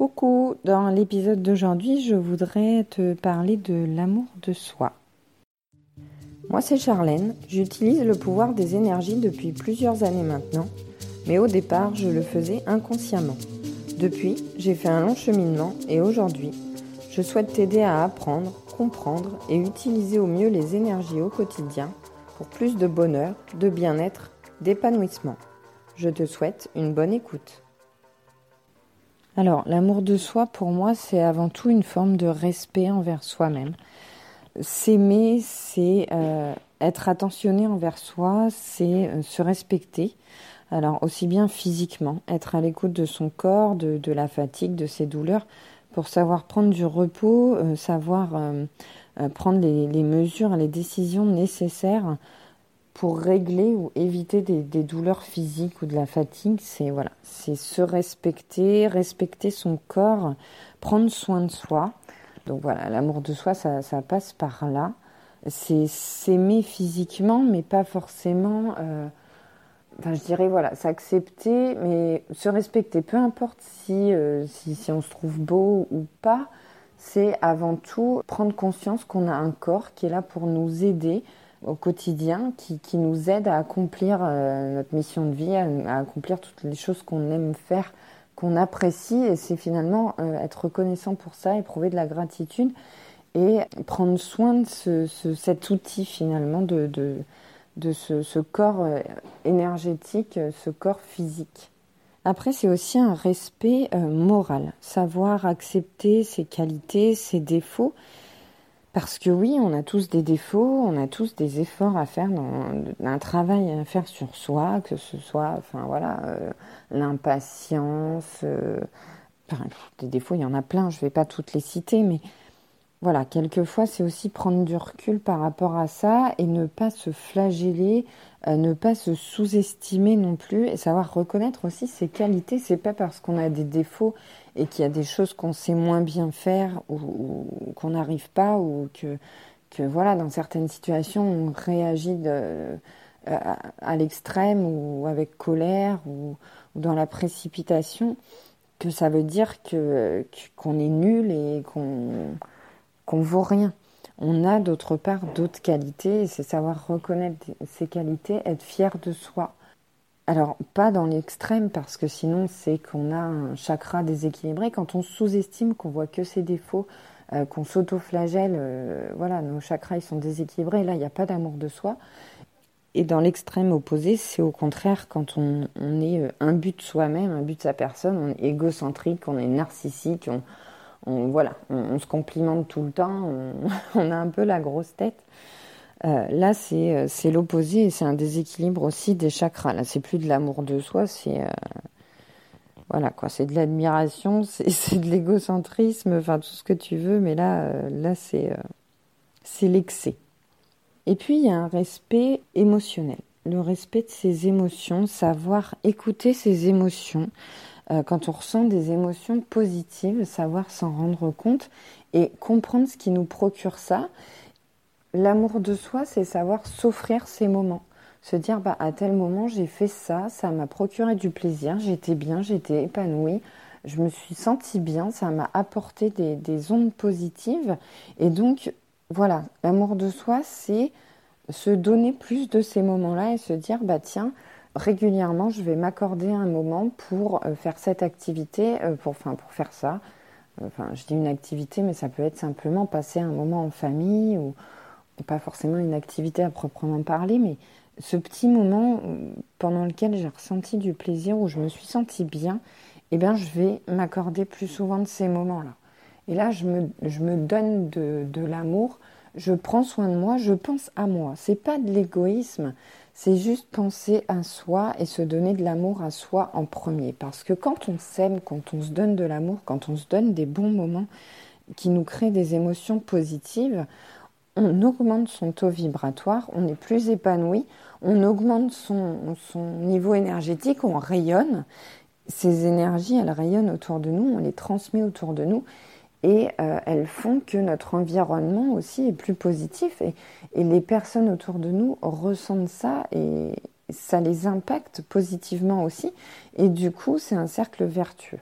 Coucou, dans l'épisode d'aujourd'hui, je voudrais te parler de l'amour de soi. Moi, c'est Charlène, j'utilise le pouvoir des énergies depuis plusieurs années maintenant, mais au départ, je le faisais inconsciemment. Depuis, j'ai fait un long cheminement et aujourd'hui, je souhaite t'aider à apprendre, comprendre et utiliser au mieux les énergies au quotidien pour plus de bonheur, de bien-être, d'épanouissement. Je te souhaite une bonne écoute. Alors, l'amour de soi, pour moi, c'est avant tout une forme de respect envers soi-même. S'aimer, c'est euh, être attentionné envers soi, c'est euh, se respecter. Alors, aussi bien physiquement, être à l'écoute de son corps, de, la fatigue, de ses douleurs, pour savoir prendre du repos, euh, savoir prendre les, les, mesures, les décisions nécessaires pour régler ou éviter des, douleurs physiques ou de la fatigue, c'est voilà, c'est se respecter, respecter son corps, prendre soin de soi. Donc voilà, l'amour de soi, ça, passe par là. C'est s'aimer physiquement, mais pas forcément. Euh, enfin, je dirais voilà, s'accepter, mais se respecter. Peu importe euh, si, si on se trouve beau ou pas, c'est avant tout prendre conscience qu'on a un corps qui est là pour nous aider au quotidien qui, qui, nous aide à accomplir euh, notre mission de vie, à, accomplir toutes les choses qu'on aime faire, qu'on apprécie. Et c'est finalement euh, être reconnaissant pour ça, éprouver de la gratitude et prendre soin de ce, cet outil finalement de, de, de ce, ce, corps euh, énergétique, ce corps physique. Après, c'est aussi un respect moral, savoir accepter ses qualités, ses défauts parce que oui, on a tous des défauts, on a tous des efforts à faire, dans, un travail à faire sur soi, que ce soit, enfin voilà, euh, l'impatience. Euh, des défauts, il y en a plein, je ne vais pas toutes les citer, mais voilà, quelquefois, c'est aussi prendre du recul par rapport à ça et ne pas se flageller, euh, ne pas se sous-estimer non plus et savoir reconnaître aussi ses qualités. C'est pas parce qu'on a des défauts et qu'il y a des choses qu'on sait moins bien faire ou, qu'on n'arrive pas ou que, que voilà, dans certaines situations, on réagit de, euh, à, l'extrême ou avec colère ou, ou, dans la précipitation que ça veut dire que qu'on est nul et qu'on qu'on vaut rien. On a d'autre part d'autres qualités et c'est savoir reconnaître ces qualités, être fier de soi. Alors, pas dans l'extrême, parce que sinon, c'est qu'on a un chakra déséquilibré. Quand on sous-estime, qu'on voit que ses défauts, euh, qu'on s'auto-flagelle, euh, voilà, nos chakras, ils sont déséquilibrés. Là, il n'y a pas d'amour de soi. Et dans l'extrême opposé, c'est au contraire quand on, est euh, un but de soi-même, un but de sa personne, on est égocentrique, on est narcissique, on, on, voilà, on, se complimente tout le temps, on, a un peu la grosse tête. Euh, là, euh, c'est l'opposé et c'est un déséquilibre aussi des chakras. Là, c'est plus de l'amour de soi, c'est euh, voilà quoi, c'est de l'admiration, c'est de l'égocentrisme, enfin tout ce que tu veux, mais là, c'est c'est l'excès. Et puis il y a un respect émotionnel, le respect de ses émotions, savoir écouter ses émotions, quand on ressent des émotions positives, savoir s'en rendre compte et comprendre ce qui nous procure ça. L'amour de soi, c'est savoir s'offrir ces moments. Se dire, bah, à tel moment, j'ai fait ça, ça m'a procuré du plaisir, j'étais bien, j'étais épanouie, je me suis sentie bien, ça m'a apporté des, des ondes positives. Et donc, voilà, l'amour de soi, c'est se donner plus de ces moments-là et se dire, bah, tiens, régulièrement, je vais m'accorder un moment pour euh, faire cette activité, euh, pour, enfin, pour faire ça. Enfin, je dis une activité, mais ça peut être simplement passer un moment en famille ou pas forcément une activité à proprement parler, mais ce petit moment pendant lequel j'ai ressenti du plaisir, où je me suis sentie bien, eh bien, je vais m'accorder plus souvent de ces moments-là. Et là, je me, je me donne de, de l'amour, je prends soin de moi, je pense à moi. C'est pas de l'égoïsme, c'est juste penser à soi et se donner de l'amour à soi en premier. Parce que quand on s'aime, quand on se donne de l'amour, quand on se donne des bons moments qui nous créent des émotions positives, on augmente son taux vibratoire, on est plus épanoui, on augmente son, niveau énergétique, on rayonne. Ces énergies, elles rayonnent autour de nous, on les transmet autour de nous et euh, elles font que notre environnement aussi est plus positif et, et, les personnes autour de nous ressentent ça et ça les impacte positivement aussi et du coup c'est un cercle vertueux.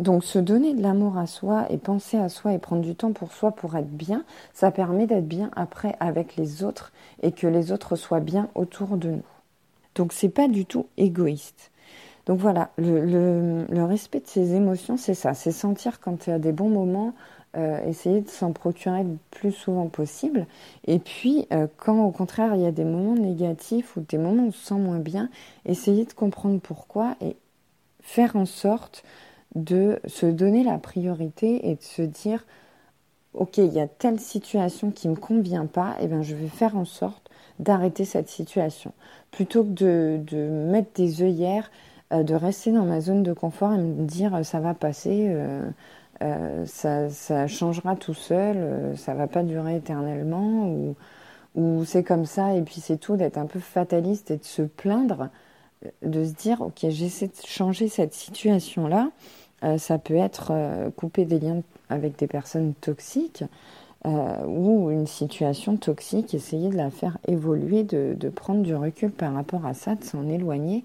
Donc se donner de l'amour à soi et penser à soi et prendre du temps pour soi pour être bien, ça permet d'être bien après avec les autres et que les autres soient bien autour de nous. Donc c'est pas du tout égoïste. Donc voilà, le, respect de ses émotions, c'est ça, c'est sentir quand il y a des bons moments, euh, essayer de s'en procurer le plus souvent possible. Et puis, euh, quand au contraire il y a des moments négatifs ou des moments où on se sent moins bien, essayer de comprendre pourquoi et faire en sorte de se donner la priorité et de se dire ok il y a telle situation qui me convient pas et eh bien je vais faire en sorte d'arrêter cette situation plutôt que de, mettre des œillères de rester dans ma zone de confort et me dire euh, ça va passer euh, ça, ça, changera tout seul ça va pas durer éternellement ou, ou c'est comme ça et puis c'est tout d'être un peu fataliste et de se plaindre de se dire ok j'essaie de changer cette situation là euh, ça peut être euh, couper des liens avec des personnes toxiques euh, ou une situation toxique, essayer de la faire évoluer, de, prendre du recul par rapport à ça, de s'en éloigner.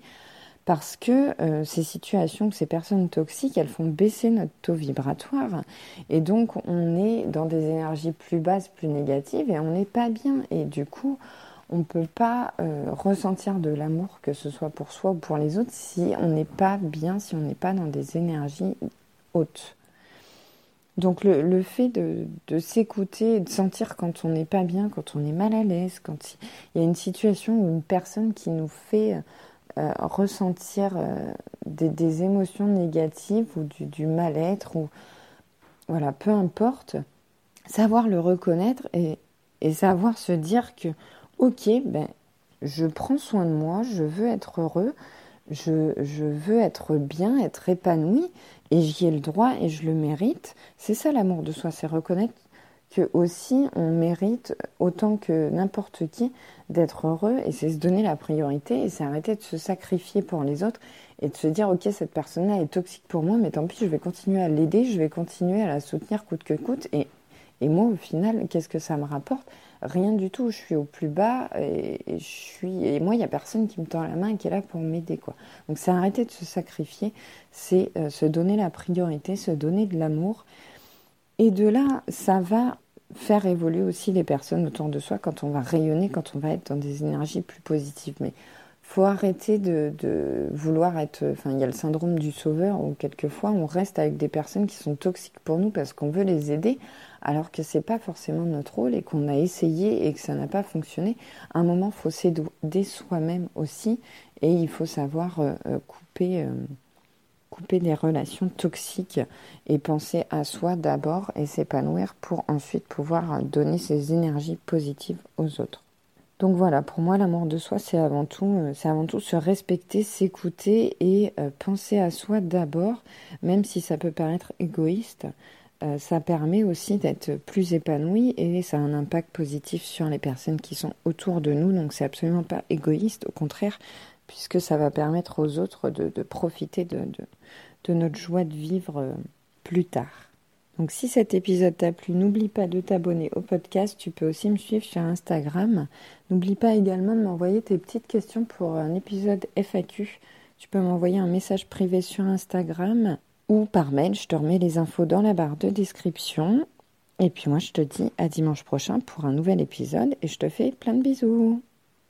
Parce que ces situations, ces personnes toxiques, elles font baisser notre taux vibratoire. Et donc, on est dans des énergies plus basses, plus négatives, et on n'est pas bien. Et du coup, on ne peut pas euh, ressentir de l'amour, que ce soit pour soi ou pour les autres, si on n'est pas bien, si on n'est pas dans des énergies hautes. Donc le, fait de, s'écouter, de sentir quand on n'est pas bien, quand on est mal à l'aise, quand il y a une situation ou une personne qui nous fait euh, ressentir euh, des, émotions négatives ou du, mal-être, ou voilà, peu importe, savoir le reconnaître et, savoir se dire que ok, ben, je prends soin de moi, je veux être heureux, je, je veux être bien, être épanoui, et j'y ai le droit et je le mérite. C'est ça l'amour de soi, c'est reconnaître que aussi on mérite autant que n'importe qui d'être heureux. Et c'est se donner la priorité et c'est arrêter de se sacrifier pour les autres et de se dire ok cette personne-là est toxique pour moi mais tant pis je vais continuer à l'aider, je vais continuer à la soutenir coûte que coûte. Et, et moi au final qu'est-ce que ça me rapporte? Rien du tout, je suis au plus bas et, je suis et moi il n'y a personne qui me tend la main et qui est là pour m'aider quoi. Donc c'est arrêter de se sacrifier, c'est euh, se donner la priorité, se donner de l'amour et de là ça va faire évoluer aussi les personnes autour de soi quand on va rayonner, quand on va être dans des énergies plus positives. Mais faut arrêter de, vouloir être. Enfin, il y a le syndrome du sauveur où quelquefois on reste avec des personnes qui sont toxiques pour nous parce qu'on veut les aider, alors que c'est pas forcément notre rôle et qu'on a essayé et que ça n'a pas fonctionné. À un moment, faut s'aider soi-même aussi et il faut savoir euh, euh, couper. Euh, couper les relations toxiques et penser à soi d'abord et s'épanouir pour ensuite pouvoir donner ses énergies positives aux autres. Donc voilà, pour moi, l'amour de soi, c'est avant tout, euh, c'est avant tout se respecter, s'écouter et euh, penser à soi d'abord, même si ça peut paraître égoïste. Euh, ça permet aussi d'être plus épanoui et ça a un impact positif sur les personnes qui sont autour de nous. Donc c'est absolument pas égoïste, au contraire, puisque ça va permettre aux autres de, profiter de, de, notre joie de vivre plus tard. Donc si cet épisode t'a plu, n'oublie pas de t'abonner au podcast. Tu peux aussi me suivre sur Instagram. N'oublie pas également de m'envoyer tes petites questions pour un épisode FAQ. Tu peux m'envoyer un message privé sur Instagram ou par mail. Je te remets les infos dans la barre de description. Et puis moi, je te dis à dimanche prochain pour un nouvel épisode et je te fais plein de bisous.